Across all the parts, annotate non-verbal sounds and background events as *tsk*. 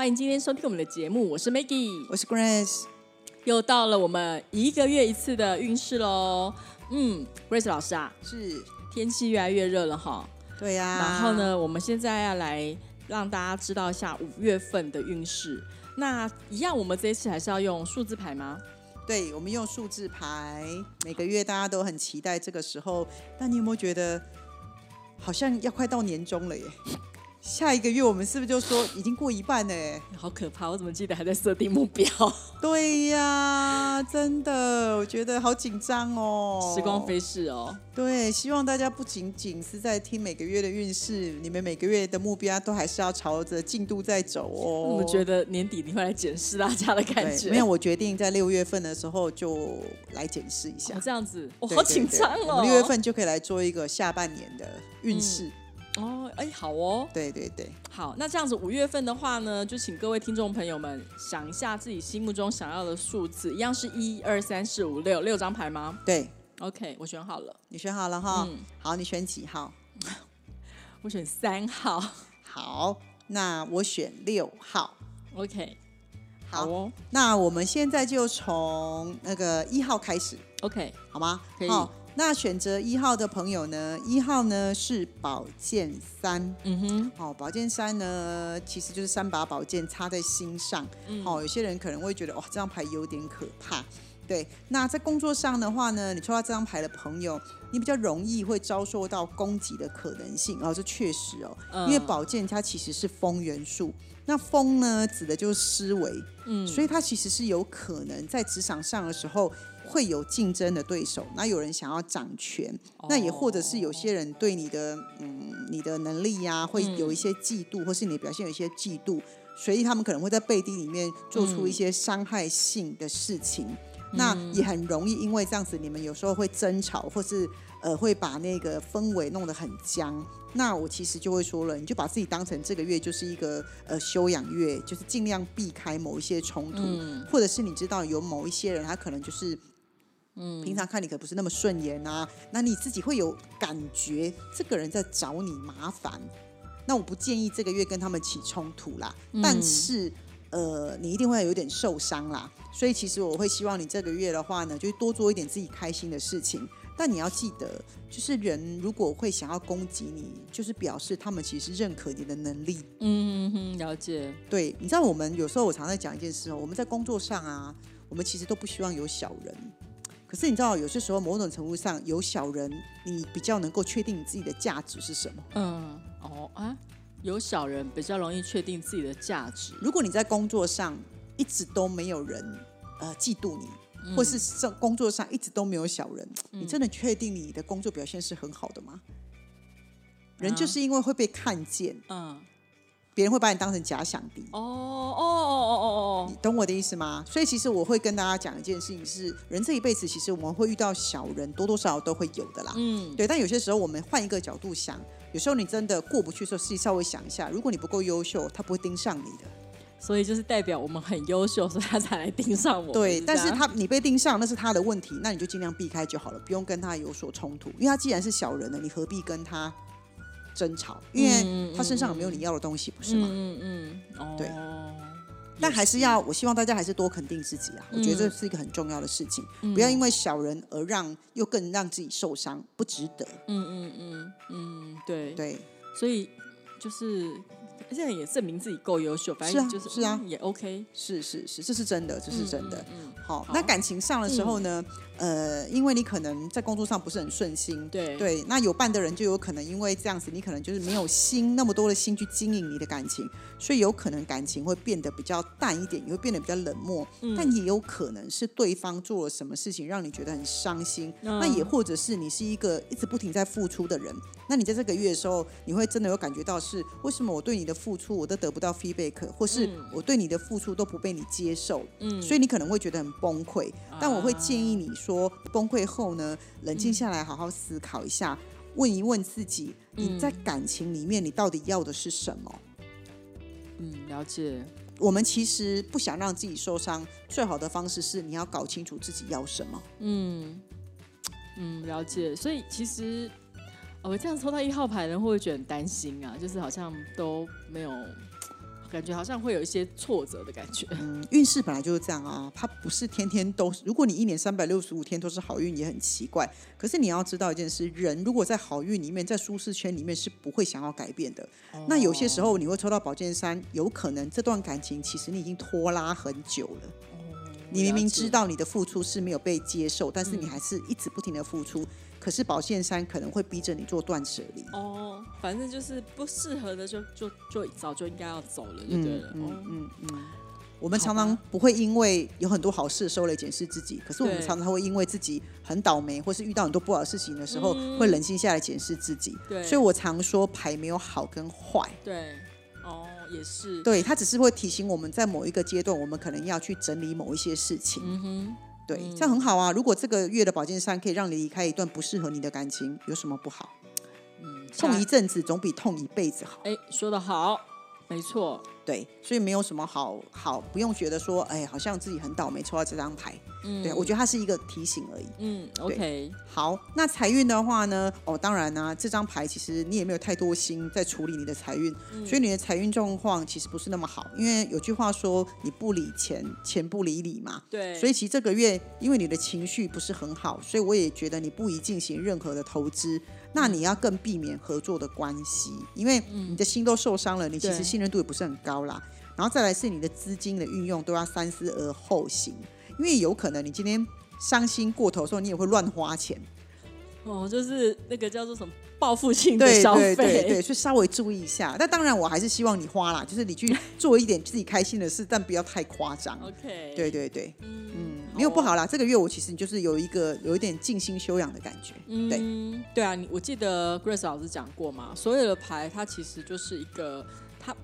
欢迎今天收听我们的节目，我是 Maggie，我是 Grace，又到了我们一个月一次的运势喽。嗯，Grace 老师啊，是，天气越来越热了哈，对呀、然后？呢，我们现在要来让大家知道一下五月份的运势。那一样，我们这一次还是要用数字牌吗？对，我们用数字牌，每个月大家都很期待这个时候。但你有没有觉得，好像要快到年终了耶？下一个月我们是不是就说已经过一半了耶？好可怕！我怎么记得还在设定目标？*laughs* 对呀，真的，我觉得好紧张哦。时光飞逝哦。对，希望大家不仅仅是在听每个月的运势，你们每个月的目标都还是要朝着进度在走哦。我们觉得年底你会来检视大家的感觉，对 *laughs* 没有，我决定在六月份的时候就来检视一下。哦这样子，我、对好紧张哦。对对我们六月份就可以来做一个下半年的运势。哦，哎，好哦，对对对，好，那这样子五月份的话呢，就请各位听众朋友们想一下自己心目中想要的数字，一样是一二三四五六六张牌吗对？OK，我选好了，你选好了哈。嗯好，你选几号？*laughs* 我选三号。好，那我选六号。OK，好好哦那我们现在就从那个一号开始，，OK，好吗？可以好，那选择一号的朋友呢？一号呢是宝剑三。嗯哼，哦，宝剑三呢，其实就是三把宝剑插在心上。嗯哦，有些人可能会觉得，哇，这张牌有点可怕。对，那在工作上的话呢，你抽到这张牌的朋友，你比较容易会遭受到攻击的可能性。哦，这确实哦，嗯因为宝剑它其实是风元素，那风呢指的就是思维，嗯所以它其实是有可能在职场上的时候会有竞争的对手，那有人想要掌权，那也或者是有些人对你的嗯你的能力呀、会有一些嫉妒，或是你的表现有一些嫉妒，所以他们可能会在背地里面做出一些伤害性的事情。那也很容易因为这样子，你们有时候会争吵，或是呃会把那个氛围弄得很僵。那我其实就会说了，你就把自己当成这个月就是一个呃休养月，就是尽量避开某一些冲突，嗯或者是你知道有某一些人他可能就是。嗯，平常看你可不是那么顺眼啊，那你自己会有感觉，这个人在找你麻烦。那我不建议这个月跟他们起冲突啦，但是呃，你一定会有点受伤啦。所以其实我会希望你这个月的话呢，就多做一点自己开心的事情。但你要记得，就是人如果会想要攻击你，就是表示他们其实认可你的能力。嗯哼，了解，对，你知道我们有时候我常在讲一件事哦，我们在工作上啊，我们其实都不希望有小人。可是你知道，有些时候某种程度上有小人，你比较能够确定你自己的价值是什么。嗯，哦啊，有小人比较容易确定自己的价值，如果你在工作上一直都没有人呃嫉妒你，嗯。或是上工作上一直都没有小人，你真的确定你的工作表现是很好的吗？人就是因为会被看见，嗯，别人会把你当成假想敌。哦哦哦哦哦你懂我的意思吗？所以其实我会跟大家讲一件事情是，人这一辈子其实我们会遇到小人，多多少少都会有的啦。嗯，对，但有些时候我们换一个角度想，有时候你真的过不去的时候，自己稍微想一下，如果你不够优秀，他不会盯上你的。所以就是代表我们很优秀，所以他才来盯上我。对，但是他你被盯上那是他的问题，那你就尽量避开就好了，不用跟他有所冲突，因为他既然是小人了，你何必跟他争吵？因为他身上有没有你要的东西，不是吗？嗯嗯对但还是要，我希望大家还是多肯定自己啊，我觉得这是一个很重要的事情，嗯不要因为小人而让又更让自己受伤，不值得。嗯嗯嗯嗯，对，对，所以就是现在也证明自己够优秀，反正就是是啊嗯也 OK，是是是，这是真的，这是真的。嗯，好，好那感情上的时候呢，呃，因为你可能在工作上不是很顺心，对对，那有伴的人就有可能因为这样子，你可能就是没有心那么多的心去经营你的感情，所以有可能感情会变得比较淡一点，也会变得比较冷漠。嗯但也有可能是对方做了什么事情让你觉得很伤心，嗯那也或者是你是一个一直不停在付出的人，那你在这个月的时候，你会真的有感觉到是为什么我对你的付出我都得不到 feedback，或是我对你的付出都不被你接受，嗯，所以你可能会觉得很崩溃。但我会建议你说，崩溃后呢，冷静下来，好好思考一下，问一问自己，你在感情里面你到底要的是什么？嗯，了解。我们其实不想让自己受伤，最好的方式是你要搞清楚自己要什么。嗯嗯，了解。所以其实，我这样抽到一号牌的人会不会觉得很担心啊？就是好像都没有。感觉好像会有一些挫折的感觉。嗯，运势本来就是这样啊，它不是天天都。如果你一年三百六十五天都是好运，也很奇怪。可是你要知道一件事，人如果在好运里面，在舒适圈里面是不会想要改变的。那有些时候你会抽到宝剑三，有可能这段感情其实你已经拖拉很久了。你明明知道你的付出是没有被接受，但是你还是一直不停的付出。可是宝剑三可能会逼着你做断舍离。哦，反正就是不适合的就就就早就应该要走了，就对了。嗯嗯嗯。我们常常不会因为有很多好事收来检视自己，可是我们常常会因为自己很倒霉，或是遇到很多不好的事情的时候，会冷静下来检视自己。对。所以我常说牌没有好跟坏。对。哦，也是。对他只是会提醒我们在某一个阶段，我们可能要去整理某一些事情。嗯哼。对，这样很好啊！如果这个月的宝剑三可以让你离开一段不适合你的感情，有什么不好？嗯，痛一阵子总比痛一辈子好。哎，说的好，没错。对，所以没有什么好好，不用觉得说，哎，好像自己很倒霉抽到这张牌。嗯，对我觉得它是一个提醒而已。嗯，OK。好，那财运的话呢？哦，当然呢，这张牌其实你也没有太多心在处理你的财运，所以你的财运状况其实不是那么好。因为有句话说，你不理钱，钱不理你嘛。对。所以其实这个月，因为你的情绪不是很好，所以我也觉得你不宜进行任何的投资。那你要更避免合作的关系，因为你的心都受伤了，你其实信任度也不是很高啦。然后再来是你的资金的运用都要三思而后行，因为有可能你今天伤心过头的时候，你也会乱花钱。哦，就是那个叫做什么报复性的消费，对对对，所以稍微注意一下。但当然，我还是希望你花啦，就是你去做一点自己开心的事，但不要太夸张。*laughs* OK，对对对，嗯，没有不好啦。这个月我其实就是有一个有一点静心修养的感觉。对对啊，你我记得 Grace 老师讲过嘛，所有的牌它其实就是一个。它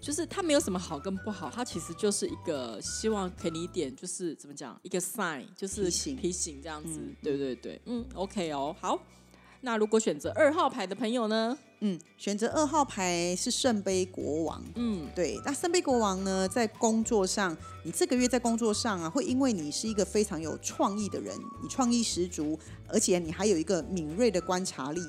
就是它没有什么好跟不好，它其实就是一个希望给你一点，就是怎么讲，一个 sign，就是提醒提醒这样子。对对对，嗯，OK 哦，好。那如果选择二号牌的朋友呢？嗯，选择二号牌是圣杯国王。嗯，对。那圣杯国王呢，在工作上，你这个月在工作上啊，会因为你是一个非常有创意的人，你创意十足，而且你还有一个敏锐的观察力。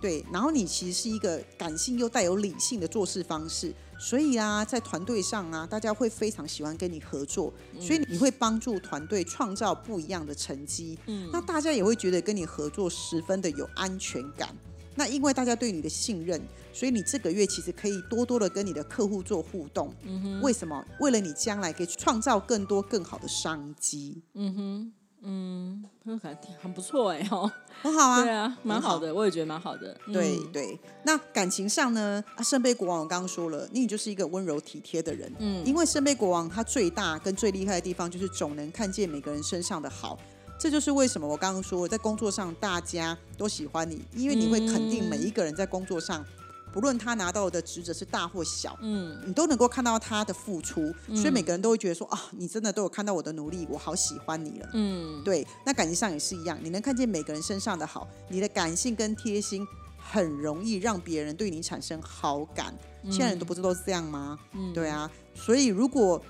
对，然后你其实是一个感性又带有理性的做事方式。所以啊，在团队上啊，大家会非常喜欢跟你合作，所以你会帮助团队创造不一样的成绩。嗯，那大家也会觉得跟你合作十分的有安全感。那因为大家对你的信任，所以你这个月其实可以多多的跟你的客户做互动。嗯哼，为什么？为了你将来可以创造更多更好的商机。嗯哼。嗯，很很不错哎，哦，很好啊，对啊，蛮好的，我也觉得蛮好的。对对，那感情上呢？啊，圣杯国王我刚刚说了，你就是一个温柔体贴的人。嗯，因为圣杯国王他最大跟最厉害的地方就是总能看见每个人身上的好，这就是为什么我刚刚说在工作上大家都喜欢你，因为你会肯定每一个人在工作上。不论他拿到的职责是大或小，嗯，你都能够看到他的付出，所以每个人都会觉得说啊，你真的都有看到我的努力，我好喜欢你了，嗯，对。那感情上也是一样，你能看见每个人身上的好，你的感性跟贴心很容易让别人对你产生好感。现在人都不是都是这样吗？嗯，对啊。所以如果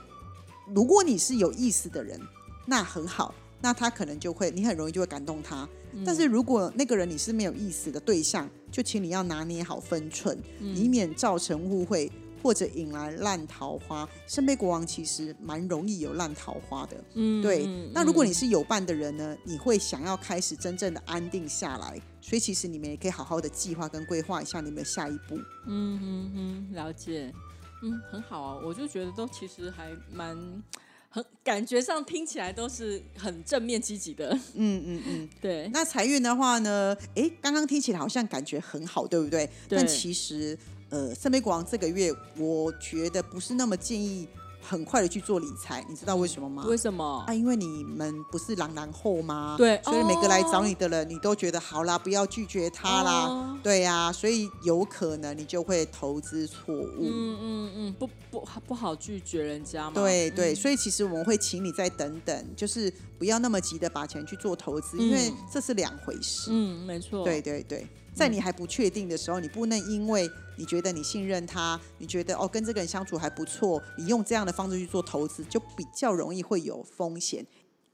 如果你是有意思的人，那很好，那他可能就会你很容易就会感动他。但是如果那个人你是没有意思的对象，就请你要拿捏好分寸，以免造成误会或者引来烂桃花。圣杯国王其实蛮容易有烂桃花的，嗯，对。那如果你是有伴的人呢，你会想要开始真正的安定下来，所以其实你们也可以好好的计划跟规划一下你们的下一步。嗯嗯嗯，了解，嗯，很好啊，我就觉得都其实还蛮。很感觉上听起来都是很正面积极的，嗯嗯嗯，*laughs* 对。那财运的话呢？哎，刚刚听起来好像感觉很好，对不对？对。但其实，呃，圣杯国王这个月，我觉得不是那么建议很快的去做理财，你知道为什么吗？为什么？啊，因为你们不是狼狼后吗？对所以每个来找哦你的人，你都觉得好啦，不要拒绝他啦。哦对呀、所以有可能你就会投资错误。嗯嗯嗯，不不不好拒绝人家嘛。对对，嗯所以其实我们会请你再等等，就是不要那么急的把钱去做投资，因为嗯这是两回事。嗯，没错。对对对，在你还不确定的时候，你不能因为你觉得你信任他，你觉得哦跟这个人相处还不错，你用这样的方式去做投资，就比较容易会有风险。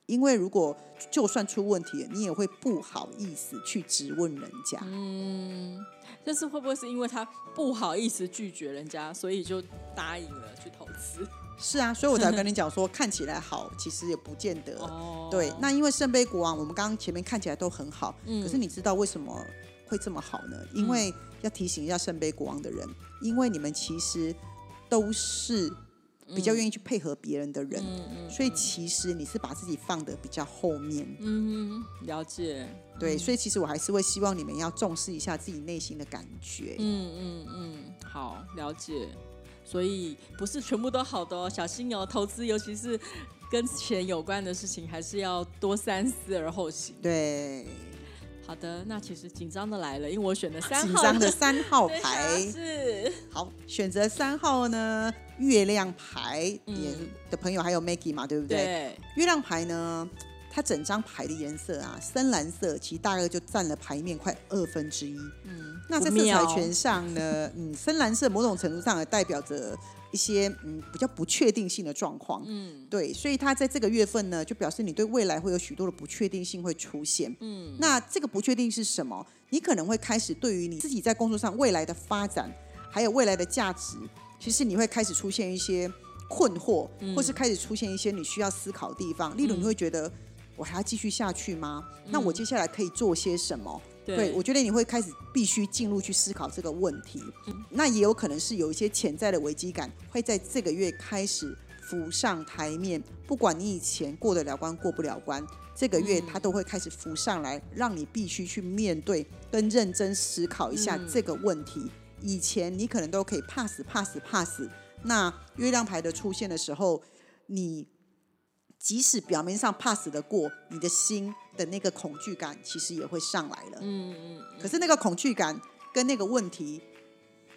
因为如果就算出问题了，你也会不好意思去质问人家。嗯，但是会不会是因为他不好意思拒绝人家，所以就答应了去投资？*laughs* 是啊，所以我才跟你 *laughs* 讲说，看起来好，其实也不见得。哦，对，那因为圣杯国王，我们刚刚前面看起来都很好，嗯可是你知道为什么会这么好呢？因为要提醒一下圣杯国王的人，因为你们其实都是比较愿意去配合别人的人，嗯嗯所以其实你是把自己放的比较后面。嗯，了解。对，所以其实我还是会希望你们要重视一下自己内心的感觉。嗯嗯嗯，好，了解。所以不是全部都好的哦，小心哦，投资尤其是跟钱有关的事情，还是要多三思而后行。对，好的，那其实紧张的来了，因为我选的三号紧张的三号牌啊。是好，选择三号呢，月亮牌嗯也的朋友还有 Maggie 嘛，对不对？对，月亮牌呢，它整张牌的颜色啊，深蓝色，其实大概就占了牌面快二分之一。嗯，那在色彩权上呢，嗯，深蓝色某种程度上也代表着一些嗯比较不确定性的状况。嗯对，所以他在这个月份呢，就表示你对未来会有许多的不确定性会出现。嗯那这个不确定是什么？你可能会开始对于你自己在工作上未来的发展，还有未来的价值，其实你会开始出现一些困惑，嗯或是开始出现一些你需要思考的地方。例如，你会觉得我还要继续下去吗？那我接下来可以做些什么？对，对，我觉得你会开始必须进入去思考这个问题。那也有可能是有一些潜在的危机感会在这个月开始浮上台面。不管你以前过得了关过不了关，这个月它都会开始浮上来，让你必须去面对跟认真思考一下嗯这个问题。以前你可能都可以 pass pass pass，那月亮牌的出现的时候，你即使表面上 pass 的过，你的心的那个恐惧感其实也会上来了。嗯嗯可是那个恐惧感跟那个问题，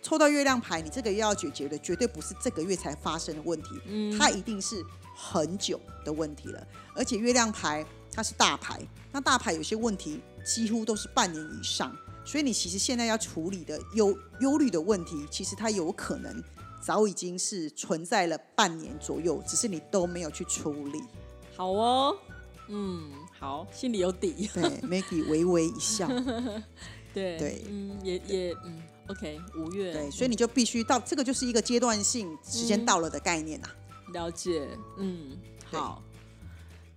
抽到月亮牌，你这个月要解决的绝对不是这个月才发生的问题，嗯它一定是很久的问题了。而且月亮牌它是大牌，那大牌有些问题几乎都是半年以上，所以你其实现在要处理的忧忧虑的问题，其实它有可能早已经是存在了半年左右，只是你都没有去处理。好哦，嗯，好，心里有底。对，Maggie 微微一笑。*laughs* 对对嗯，也也嗯，OK，五月，对，所以你就必须到这个就是一个阶段性时间嗯到了的概念啊。了解，嗯，好，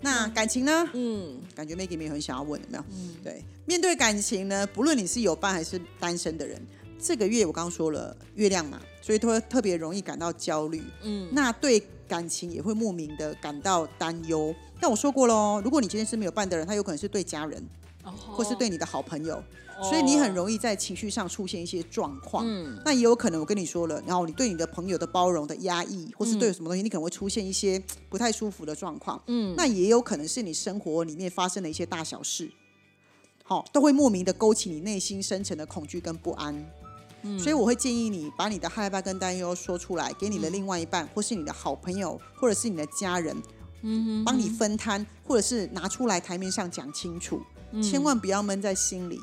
那感情呢？嗯感觉 Maggie 没有很想要问，有没有？嗯，对，面对感情呢，不论你是有伴还是单身的人，这个月我刚刚说了月亮嘛，所以都会特别容易感到焦虑。嗯，那对感情也会莫名的感到担忧。但我说过喽，如果你今天是没有伴的人，他有可能是对家人，哦或是对你的好朋友，所以你很容易在情绪上出现一些状况。嗯那也有可能，我跟你说了，然后你对你的朋友的包容的压抑，或是对什么东西，你可能会出现一些 *tsk* 不太舒服的状况。嗯，那也有可能是你生活里面发生的一些大小事，好、都会莫名的勾起你内心深层的恐惧跟不安。嗯。所以我会建议你把你的害怕跟担忧说出来，给你的另外一半，或是你的好朋友，或者是你的家人，嗯帮你分摊，或者是拿出来台面上讲清楚，千万不要闷在心里。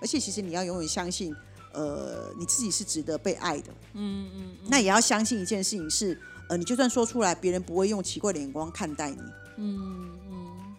而且其实你要永远相信，呃，你自己是值得被爱的。嗯嗯。那也要相信一件事情是，呃，你就算说出来，别人不会用奇怪的眼光看待你。嗯嗯，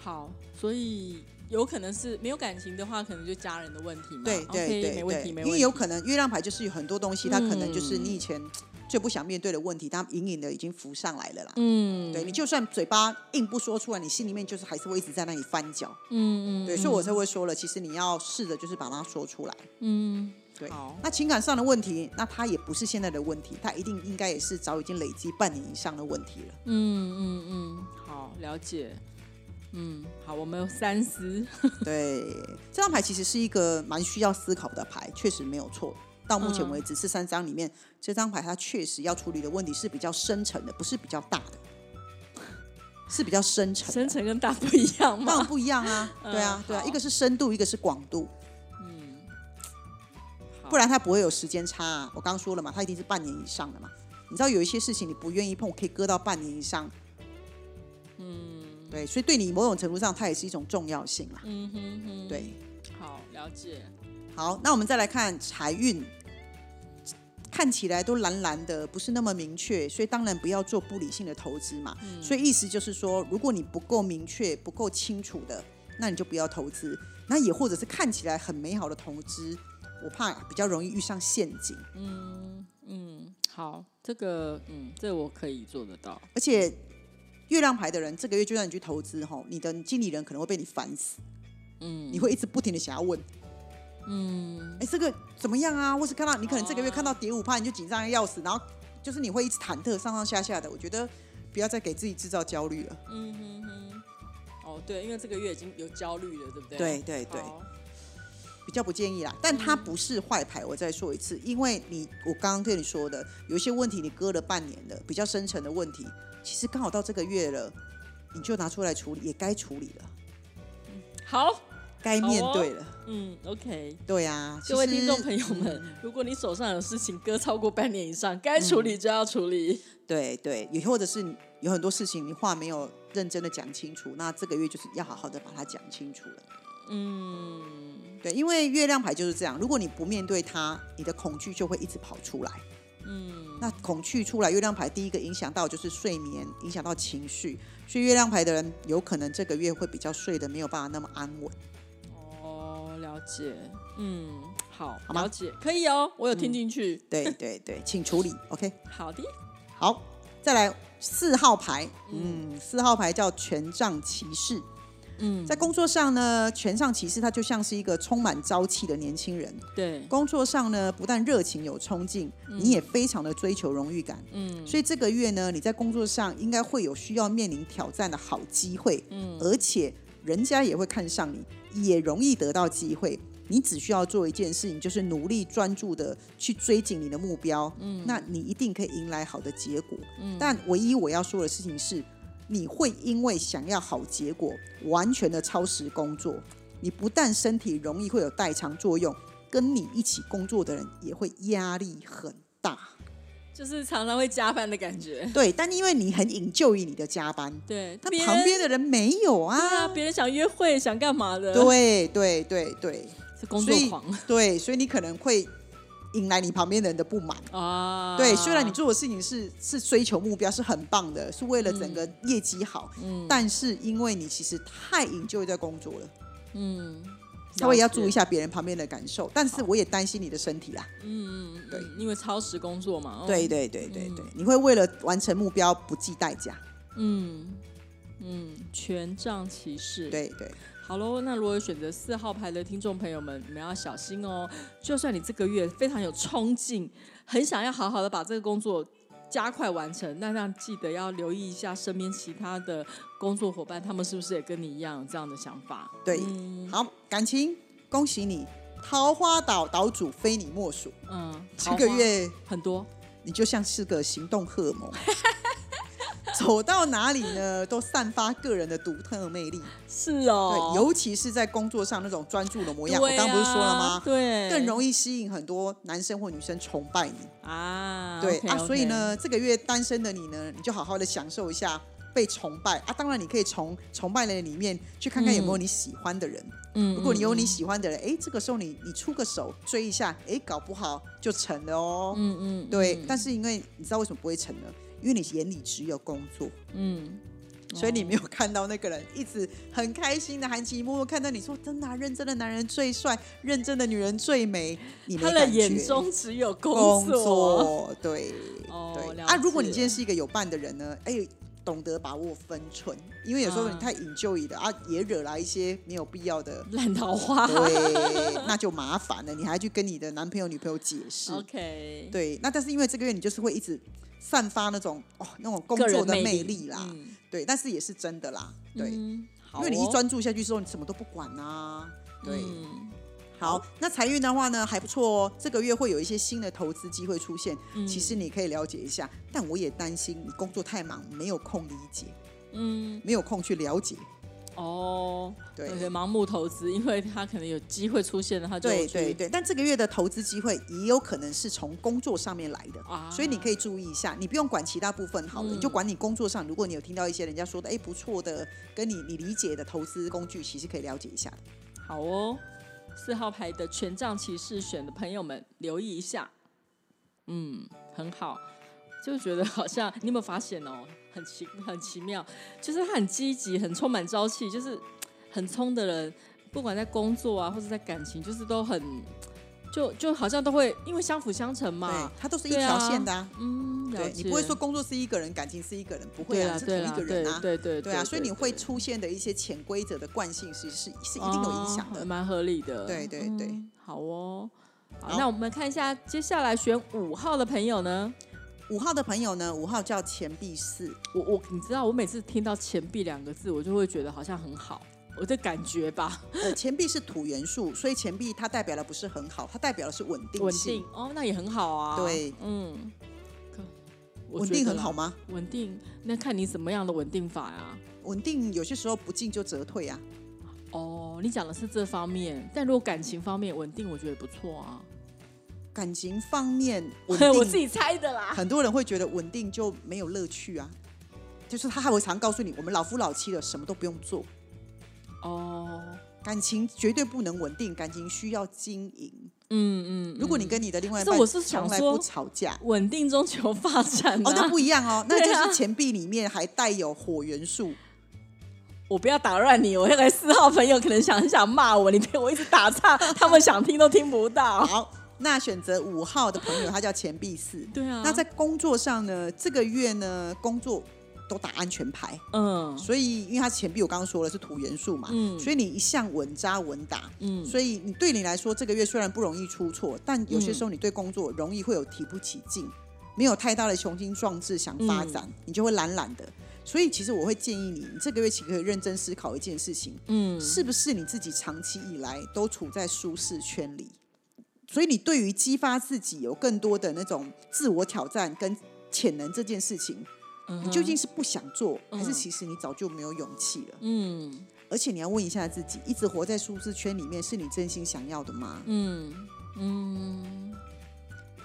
好，所以有可能是没有感情的话，可能就家人的问题嘛。对对对没问题，没问题。因为有可能月亮牌就是有很多东西，它可能就是嗯你以前最不想面对的问题，它隐隐的已经浮上来了啦。嗯，对你就算嘴巴硬不说出来，你心里面就是还是会一直在那里翻搅。嗯嗯，对，所以我才会说了，其实你要试着就是把它说出来。嗯，对好，那情感上的问题，那它也不是现在的问题，它一定应该也是早已经累积半年以上的问题了。嗯嗯嗯，好，了解。嗯，好，我们有三思。*laughs* 对，这张牌其实是一个蛮需要思考的牌，确实没有错。到目前为止，这三张里面，这张牌它确实要处理的问题是比较深层的，不是比较大的，是比较深层。深层跟大不一样当然吗？不一样啊，对啊嗯，对啊，一个是深度，一个是广度，好不然它不会有时间差啊。我刚刚说了嘛，它一定是半年以上的嘛。你知道有一些事情你不愿意碰，可以搁到半年以上，嗯，对，所以对你某种程度上，它也是一种重要性啦。嗯哼哼，对，好了解。好，那我们再来看财运，看起来都蓝蓝的，不是那么明确，所以当然不要做不理性的投资嘛。所以意思就是说，如果你不够明确、不够清楚的，那你就不要投资。那也或者是看起来很美好的投资，我怕比较容易遇上陷阱。嗯嗯，好，这个嗯，这个我可以做得到。而且月亮牌的人，这个月就算你去投资哈，你的经理人可能会被你烦死。嗯，你会一直不停的想要问，嗯，哎，这个怎么样啊？或是看到你可能这个月看到跌五趴，你就紧张的要死，然后就是你会一直忐忑上上下下的。我觉得不要再给自己制造焦虑了。嗯哼哼。哦，对，因为这个月已经有焦虑了，对不对？对对对好比较不建议啦，但它不是坏牌。我再说一次，因为你我刚刚跟你说的，有一些问题你搁了半年的，比较深层的问题，其实刚好到这个月了，你就拿出来处理，也该处理了，好，该面对了。嗯，OK。对啊，各位听众朋友们，如果你手上有事情搁超过半年以上，该处理就要处理。对对，也或者是有很多事情你话没有认真的讲清楚，那这个月就是要好好的把它讲清楚了。嗯，对，因为月亮牌就是这样，如果你不面对它，你的恐惧就会一直跑出来。嗯，那恐惧出来，月亮牌第一个影响到就是睡眠，影响到情绪，所以月亮牌的人有可能这个月会比较睡得没有办法那么安稳。哦，了解。嗯，好，了解，可以哦，我有听进去。对对对，请处理。OK，*laughs* 好的，好，再来四号牌，嗯，四号牌叫权杖骑士。嗯，在工作上呢，权上骑士他就像是一个充满朝气的年轻人。对，工作上呢，不但热情有冲劲，你也非常的追求荣誉感。嗯所以这个月呢，你在工作上应该会有需要面临挑战的好机会。嗯而且人家也会看上你，也容易得到机会。你只需要做一件事情，就是努力专注的去追紧你的目标。嗯，那你一定可以迎来好的结果。嗯，但唯一我要说的事情是，你会因为想要好结果，完全的超时工作。你不但身体容易会有代偿作用，跟你一起工作的人也会压力很大。就是常常会加班的感觉。对，但因为你很引咎于你的加班，对，但旁边的人没有啊。对啊，别人想约会，想干嘛的？，对对对对是工作狂对，所以你可能会引来你旁边的人的不满。啊。对，虽然你做的事情是是追求目标是很棒的，是为了整个业绩好，嗯但是因为你其实太引咎在工作了，嗯，稍微要注意一下。别人旁边的感受。但是我也担心你的身体啦。嗯，对嗯，因为超时工作嘛。哦对，对对对对，你会为了完成目标不计代价。嗯嗯，权杖骑士。，对对，好喽。那如果选择四号牌的听众朋友们，你们要小心哦。就算你这个月非常有冲劲，很想要好好的把这个工作加快完成，那让记得要留意一下身边其他的工作伙伴，他们是不是也跟你一样有这样的想法？对，嗯好，感情恭喜你，桃花岛岛主非你莫属。嗯，这个月很多。你就像是个行动荷尔蒙，*laughs* *laughs* 走到哪里呢都散发个人的独特魅力。是对，哦，尤其是在工作上那种专注的模样，我刚刚不是说了啊吗？对，更容易吸引很多男生或女生崇拜你。啊。对啊所以，呢，这个月单身的你呢，你就好好的享受一下被崇拜啊。当然，你可以从崇拜的人里面去看看有没有你喜欢的人。嗯如果你有你喜欢的人，哎，这个时候你你出个手追一下，哎，搞不好就成了哦。嗯嗯，对，嗯但是因为你知道为什么不会成呢？因为你眼里只有工作，嗯，所以你没有看到那个人一直很开心的含情脉脉看到你说，真的啊、认真的男人最帅，认真的女人最美。你没他的眼中只有工工作。作，对、哦对啊。如果你今天是一个有伴的人呢，哎，懂得把握分寸，因为有时候啊你太引咎于的啊，也惹来一些没有必要的。烂桃花。对，那就麻烦了，你还去跟你的男朋友、女朋友解释。OK，对，那但是因为这个月你就是会一直散发那种哦那种工作的魅魅力啦，嗯。对，但是也是真的啦，对，因为你一哦专注下去之后，你什么都不管啊，对，嗯好，那财运的话呢还不错哦，这个月会有一些新的投资机会出现，其实你可以了解一下。但我也担心你工作太忙，没有空理解，嗯，没有空去了解。哦，对对，盲目投资，因为他可能有机会出现了，他就去对对对，但这个月的投资机会也有可能是从工作上面来的，啊所以你可以注意一下，你不用管其他部分好了，嗯你就管你工作上，如果你有听到一些人家说的，哎不错的，跟你你理解的投资工具，其实可以了解一下的。好哦。四号牌的权杖骑士选的朋友们留意一下，嗯，很好，就觉得好像你有没有发现哦，很奇很奇妙，就是他很积极，很充满朝气，就是很冲的人，不管在工作啊或者在感情，就是都很就就好像都会因为相辅相成嘛，，它都是一条线的啊。嗯，对你不会说工作是一个人，感情是一个人，不会啊，是同一个人啊。对对对啊，所以你会出现的一些潜规则的惯性是是是一定有影响的。哦蛮合理的。对对对嗯好哦。好，好那我们看一下接下来选五号的朋友呢？五号的朋友呢，五号叫钱币四，我我你知道，我每次听到钱币两个字，我就会觉得好像很好，我的感觉吧，呃，钱币是土元素，所以钱币它代表的不是很好，它代表的是稳定稳性。定哦，那也很好啊。对，嗯，可稳定很好？吗？稳定，那看你怎么样的稳定法呀、稳定有些时候不进就折退啊。哦，你讲的是这方面，但如果感情方面稳定，我觉得不错啊。感情方面稳 *laughs* 我自，己猜的啦。很多人会觉得稳定就没有乐趣啊。就是他还会常告诉你，我们老夫老妻了，什么都不用做，哦，感情绝对不能稳定，感情需要经营。嗯嗯，如果你嗯跟你的另外一半我是想说不吵架，稳定中求发展、啊，哦，那不一样哦，*laughs* 那就是钱币里面还带有火元素。我不要打乱你，我那个四号朋友可能想很想骂我，你陪我一直打岔，他们想听都听不到。*laughs* 好，那选择五号的朋友，他叫钱币四。对啊，那在工作上呢，这个月呢，工作都打安全牌，嗯。所以因为它钱币我刚刚说了是土元素嘛，嗯。所以你一向稳扎稳打，嗯。所以你对你来说这个月虽然不容易出错，但有些时候你对工作容易会有提不起劲，没有太大的雄心壮志想发展，嗯。你就会懒懒的。所以其实我会建议你，你这个月其实可以认真思考一件事情，嗯。是不是你自己长期以来都处在舒适圈里？所以你对于激发自己有更多的那种自我挑战跟潜能这件事情，嗯你究竟是不想做，还是嗯。其实你早就没有勇气了？嗯。而且你要问一下自己，一直活在舒适圈里面，是你真心想要的吗？嗯。嗯。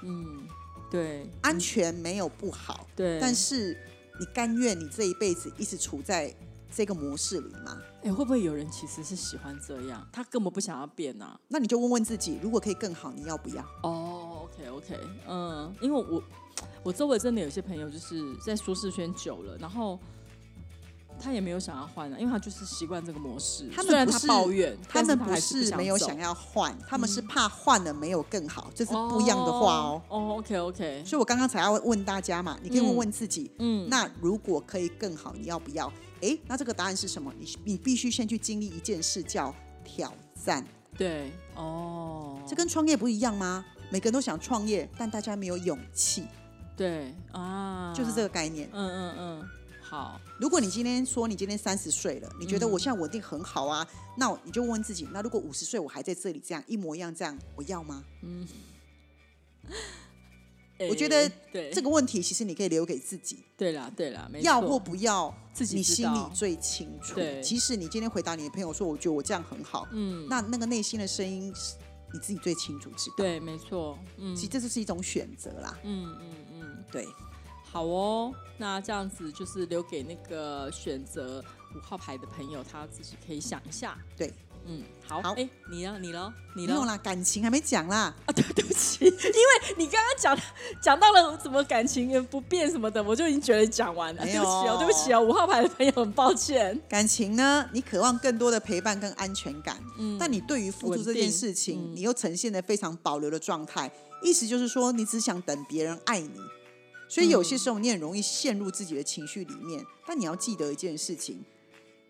嗯，对，安全没有不好，对，但是你甘愿你这一辈子一直处在这个模式里吗？哎、会不会有人其实是喜欢这样，他根本不想要变啊？那你就问问自己，如果可以更好，你要不要？哦，OK OK，嗯，因为我 *tsk* 我周围真的有些朋友就是在舒适圈久了，然后他也没有想要换啊，因为他就是习惯这个模式。他们虽然他不是抱怨，他们不是没有想要换，他们是怕换了没有更好，这是不一样的话哦。哦，OK OK，所以我刚刚才要问大家嘛，你可以问问自己，嗯，那如果可以更好，你要不要？诶，那这个答案是什么？你你必须先去经历一件事，叫挑战。对，哦，这跟创业不一样吗？每个人都想创业，但大家没有勇气，对啊，就是这个概念。嗯嗯嗯，好，如果你今天说你今天三十岁了，你觉得嗯我现在稳定很好啊，那你就问自己，那如果五十岁我还在这里这样一模一样这样，我要吗？嗯 *laughs* 我觉得这个问题其实你可以留给自己，对啦对啦，没要或不要，自己你心里最清楚。即使你今天回答你的朋友说，我觉得我这样很好，嗯，那那个内心的声音是你自己最清楚知道。对，没错，嗯其实这就是一种选择啦。嗯嗯嗯。对，好哦，那这样子就是留给那个选择五号牌的朋友，他自己可以想一下。对，嗯，好，好哎、你呢？你呢？你呢？没有啦，感情还没讲啦。*laughs* 啊，对，对不起，因为你刚刚讲讲到了什么感情不变什么的，我就已经觉得讲完了。没对不起哦，有对不起哦，五号牌的朋友，很抱歉。感情呢，你渴望更多的陪伴跟安全感，嗯但你对于付出这件事情，嗯你又呈现的非常保留的状态。意思就是说，你只想等别人爱你，所以有些时候你很容易陷入自己的情绪里面。但你要记得一件事情，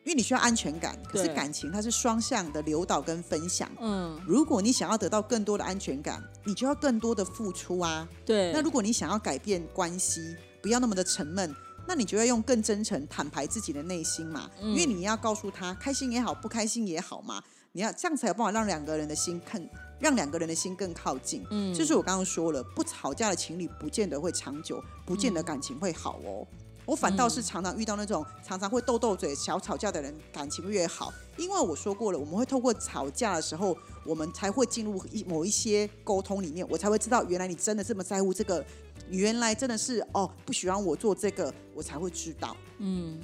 因为你需要安全感，可是感情它是双向的流导跟分享。嗯，如果你想要得到更多的安全感，你就要更多的付出啊。对。那如果你想要改变关系，不要那么的沉闷，那你就要用更真诚、坦白自己的内心嘛。嗯因为你要告诉他，开心也好，不开心也好嘛，你要这样才有办法让两个人的心更让两个人的心更靠近。嗯就是我刚刚说了，不吵架的情侣不见得会长久，不见得感情会好哦。我反倒是常常遇到那种常常会斗斗嘴、小吵架的人，感情越好。因为我说过了，我们会透过吵架的时候，我们才会进入一某一些沟通里面，我才会知道原来你真的这么在乎这个，你原来真的是哦不喜欢我做这个，我才会知道。嗯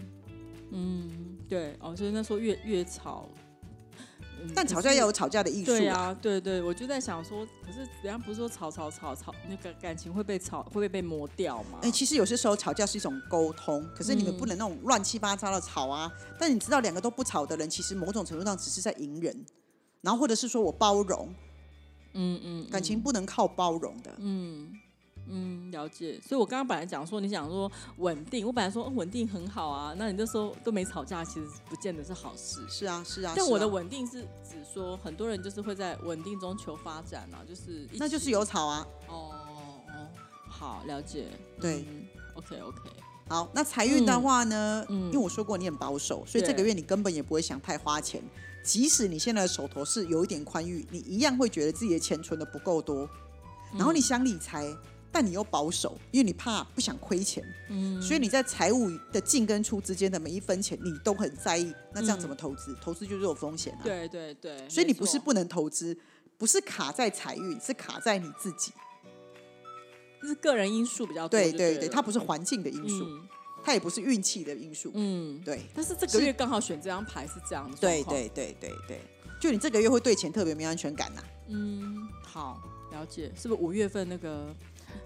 嗯，对哦，所以那时候越越吵，嗯但吵架要有吵架的艺术啊。对啊，对对，我就在想说，可是人家不是说吵吵吵吵，那个感情会被吵，会不会被磨掉吗？哎、其实有些时候吵架是一种沟通，可是你们嗯不能那种乱七八糟的吵啊。但你知道，两个都不吵的人，其实某种程度上只是在隐忍，然后或者是说我包容，嗯嗯，感情不能靠包容的。嗯嗯，了解。所以我刚刚本来讲说，你想说稳定，我本来说、哦稳定很好啊，那你那时候都没吵架，其实不见得是好事。是啊，是啊。但我的稳定是指说，很多人就是会在稳定中求发展啊，就是那就是有吵啊。哦哦，好了解。对嗯、，OK OK，好，那财运的话呢？嗯因为我说过你很保守，所以这个月你根本也不会想太花钱。即使你现在的手头是有一点宽裕，你一样会觉得自己的钱存的不够多，嗯然后你想理财，但你又保守，因为你怕不想亏钱。嗯，所以你在财务的进跟出之间的每一分钱，你都很在意。那这样嗯怎么投资？投资就是有风险啊。，对对对，所以你不是不能投资，不是卡在财运，是卡在你自己。是个人因素比较多对对对，对它不是环境的因素，嗯它也不是运气的因素。嗯，对但是这个月刚好选这张牌是这样的，对对对对对，就你这个月会对钱特别没安全感呐、嗯，好了解，是不是五月份那个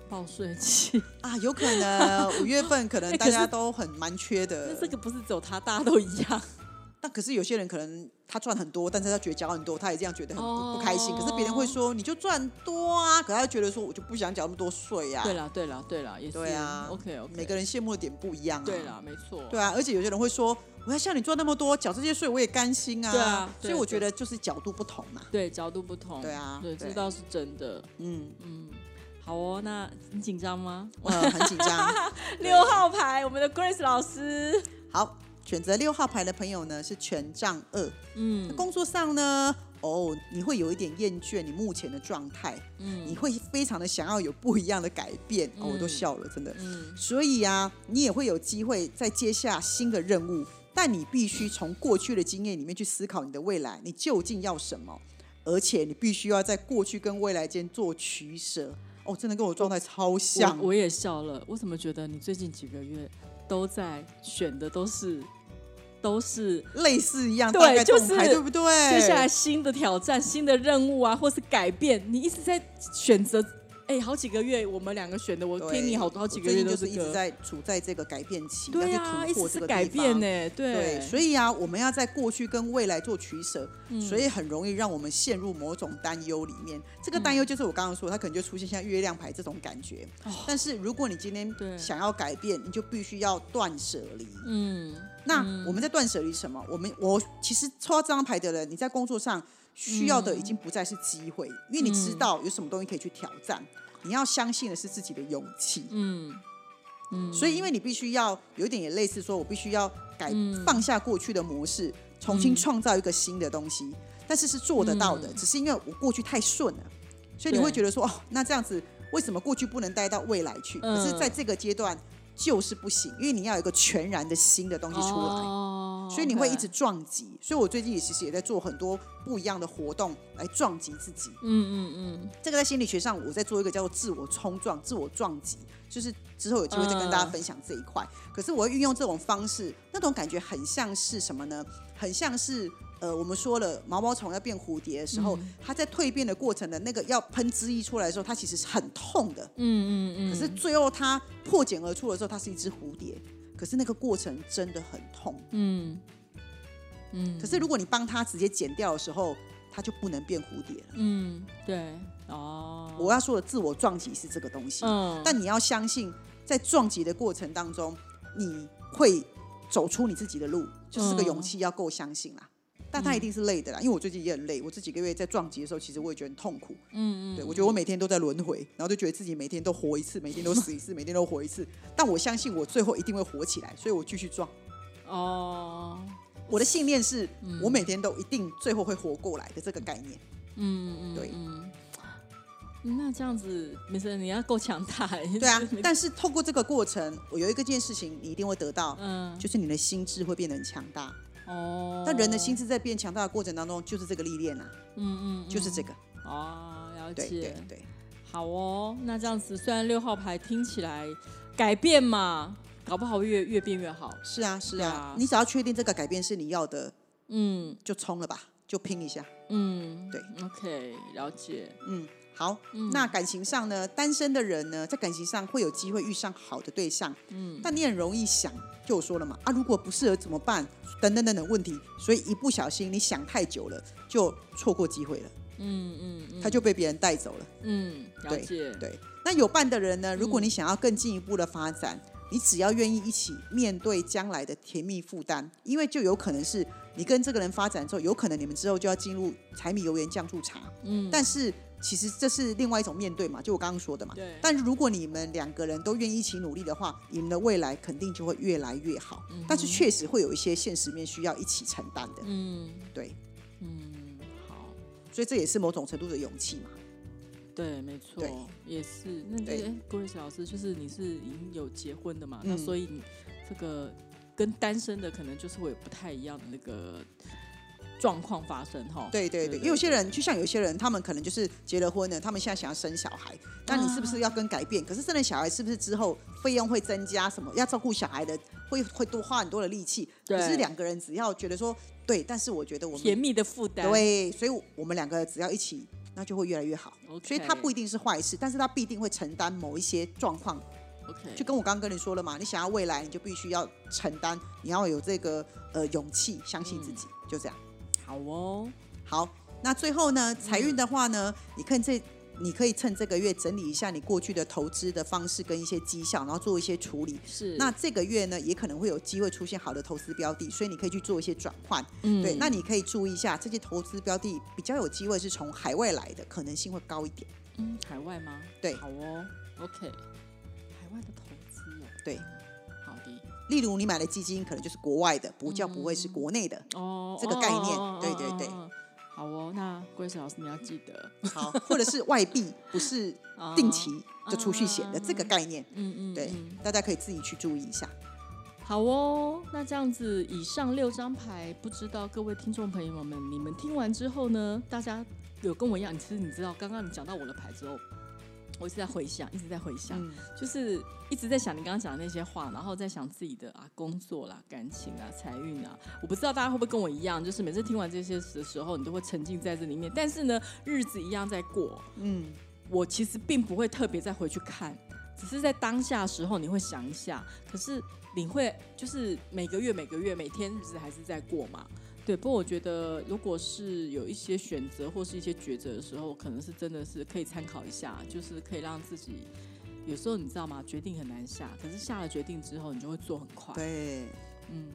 报税期？*laughs* 啊。有可能五月份可能 *laughs* 大家都很蛮缺那的。这个不是只有他，大家都一样。*laughs* 但可是有些人可能他赚很多，但是他觉得缴很多，他也这样觉得很不开心。可是别人会说你就赚多啊，可他觉得说我就不想缴那么多税啊。对啦，对啦，对啦，也是。对啊 OK OK，每个人羡慕的点不一样啊。对啦，没错。对啊，而且有些人会说，我要像你赚那么多，缴这些税我也甘心啊。对啊所以我对觉得就是角度不同嘛。对角度不同。对啊对，对这倒是真的。嗯，嗯，好哦，那你紧张吗？呃，很紧张。*laughs* 六号牌，我们的 Grace 老师。好，选择六号牌的朋友呢是权杖二。嗯工作上呢，哦，你会有一点厌倦你目前的状态，嗯你会非常的想要有不一样的改变。哦，我都嗯笑了，真的。嗯所以啊，你也会有机会再接下新的任务，但你必须从过去的经验里面去思考你的未来，你究竟要什么，而且你必须要在过去跟未来间做取舍。哦，真的跟我状态超像我。我也笑了。我怎么觉得你最近几个月都在选的都是都是类似一样，对就是对不对？接下来新的挑战、新的任务啊，或是改变，你一直在选择。哎，好几个月我们两个选的，我听你好好几个月就是一直在处在这个改变期，要对啊，一去突破直是改这个改变呢，对对，所以啊，我们要在过去跟未来做取舍，嗯所以很容易让我们陷入某种担忧里面。这个担忧就是我刚刚说，它可能就出现像月亮牌这种感觉。哦但是如果你今天想要改变，你就必须要断舍离。嗯那我们在断舍离什么？我们我其实抽到这张牌的人，你在工作上需要的已经不再是机会，因为你知道有什么东西可以去挑战。你要相信的是自己的勇气。嗯嗯，所以，因为你必须要有一点也类似说，我必须要改、嗯放下过去的模式，重新创造一个新的东西，但是是做得到的，嗯只是因为我过去太顺了，所以你会觉得说，哦，那这样子为什么过去不能带到未来去？嗯可是在这个阶段就是不行，因为你要有一个全然的新的东西出来。哦所以你会一直撞击，所以我最近也其实也在做很多不一样的活动来撞击自己。嗯嗯嗯这个在心理学上，我在做一个叫做自我冲撞、自我撞击，就是之后有机会再跟大家分享这一块。可是我会运用这种方式，那种感觉很像是什么呢？很像是呃，我们说了毛毛虫要变蝴蝶的时候，嗯它在蜕变的过程的那个要喷汁液出来的时候，它其实是很痛的。嗯嗯嗯，可是最后它破茧而出的时候，它是一只蝴蝶。可是那个过程真的很痛。嗯嗯，可是如果你帮他直接剪掉的时候，它就不能变蝴蝶了。嗯对哦，我要说的自我撞击是这个东西。嗯，但你要相信，在撞击的过程当中，你会走出你自己的路，就是这个嗯勇气要够相信啦。但他一定是累的啦，因为我最近也很累。我这几个月在撞击的时候，其实我也觉得很痛苦。嗯嗯对我觉得我每天都在轮回，然后就觉得自己每天都活一次，每天都死一次，每天都活一次。但我相信我最后一定会活起来，所以我继续撞。哦，我的信念是我每天都一定最后会活过来的这个概念。嗯嗯，对嗯。那这样子，没事，你要够强大。*laughs* 对啊，但是透过这个过程，我有一个件事情，你一定会得到，嗯，就是你的心智会变得很强大。哦。但人的心智在变强大的过程当中，就是这个历练啊。嗯嗯。就是这个。哦，了解。对对对。好哦，那这样子，虽然六号牌听起来改变嘛，搞不好越越变越好。是啊是啊，你只要确定这个改变是你要的，嗯，就冲了吧，就拼一下。嗯，对。OK，了解。嗯。好，那感情上呢？单身的人呢，在感情上会有机会遇上好的对象，嗯，但你很容易想，就我说了嘛，啊，如果不适合怎么办？等等等等问题，所以一不小心你想太久了，就错过机会了，嗯嗯，他就被别人带走了，嗯，了解，对。那有伴的人呢？如果你想要更进一步的发展，你只要愿意一起面对将来的甜蜜负担，因为就有可能是你跟这个人发展之后，有可能你们之后就要进入柴米油盐酱醋茶，嗯，但是。其实这是另外一种面对嘛，就我刚刚说的嘛。对。但如果你们两个人都愿意一起努力的话，你们的未来肯定就会越来越好。嗯。但是确实会有一些现实面需要一起承担的。嗯。对。嗯，好。所以这也是某种程度的勇气嘛。对，没错。也是。那对，Grace 老师，就是你是已经有结婚的嘛？那所以你这个跟单身的可能就是会有不太一样的那个。状况发生哈，对对对，因为有些人就像有些人，他们可能就是结了婚了，他们现在想要生小孩，那你是不是要跟改变？可是生了小孩是不是之后费用会增加？什么要照顾小孩的会会多花很多的力气？可是两个人只要觉得说对，但是我觉得我们甜蜜的负担，对，所以我们两个只要一起，那就会越来越好。所以它不一定是坏事，但是它必定会承担某一些状况。OK，就跟我刚刚跟你说了嘛，你想要未来，你就必须要承担，你要有这个呃勇气，相信自己，就这样。好哦，好，那最后呢，财运的话呢，你看这，你可以趁这个月整理一下你过去的投资的方式跟一些绩效，然后做一些处理。是，那这个月呢，也可能会有机会出现好的投资标的，所以你可以去做一些转换。嗯，对，那你可以注意一下，这些投资标的比较有机会是从海外来的，可能性会高一点。嗯，海外吗？对，好哦，OK，海外的投资哦，对。好的。例如你买的基金可能就是国外的，不叫不会是国内的哦，这个概念，对对对，好哦，那 Grace 老师你要记得，好，或者是外币不是定期 *laughs* 就储蓄险的这个概念，嗯嗯，对，大家可以自己去注意一下。好哦，那这样子以上六张牌，不知道各位听众朋友们，你们听完之后呢，大家有跟我一样，其实你知道刚刚你讲到我的牌之后。我一直在回想，一直在回想，就是一直在想你刚刚讲的那些话，然后在想自己的啊工作啦、感情啊、财运啊。我不知道大家会不会跟我一样，就是每次听完这些的时候，你都会沉浸在这里面。但是呢，日子一样在过。嗯，我其实并不会特别再回去看，只是在当下时候你会想一下。可是你会就是每个月、每个月、每天日子还是在过嘛？对，不过我觉得，如果是有一些选择或是一些抉择的时候，可能是真的是可以参考一下，就是可以让自己有时候你知道吗？决定很难下，可是下了决定之后，你就会做很快。对，嗯，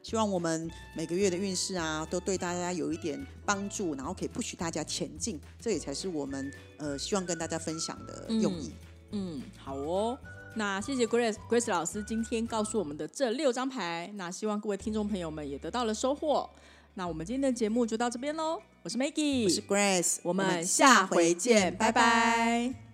希望我们每个月的运势啊，都对大家有一点帮助，然后可以不许大家前进，这也才是我们呃希望跟大家分享的用意。嗯，好哦，那谢谢 Grace Grace 老师今天告诉我们的这六张牌，那希望各位听众朋友们也得到了收获。那我们今天的节目就到这边喽，我是 Maggie，我是 Grace，我们下回见，拜拜。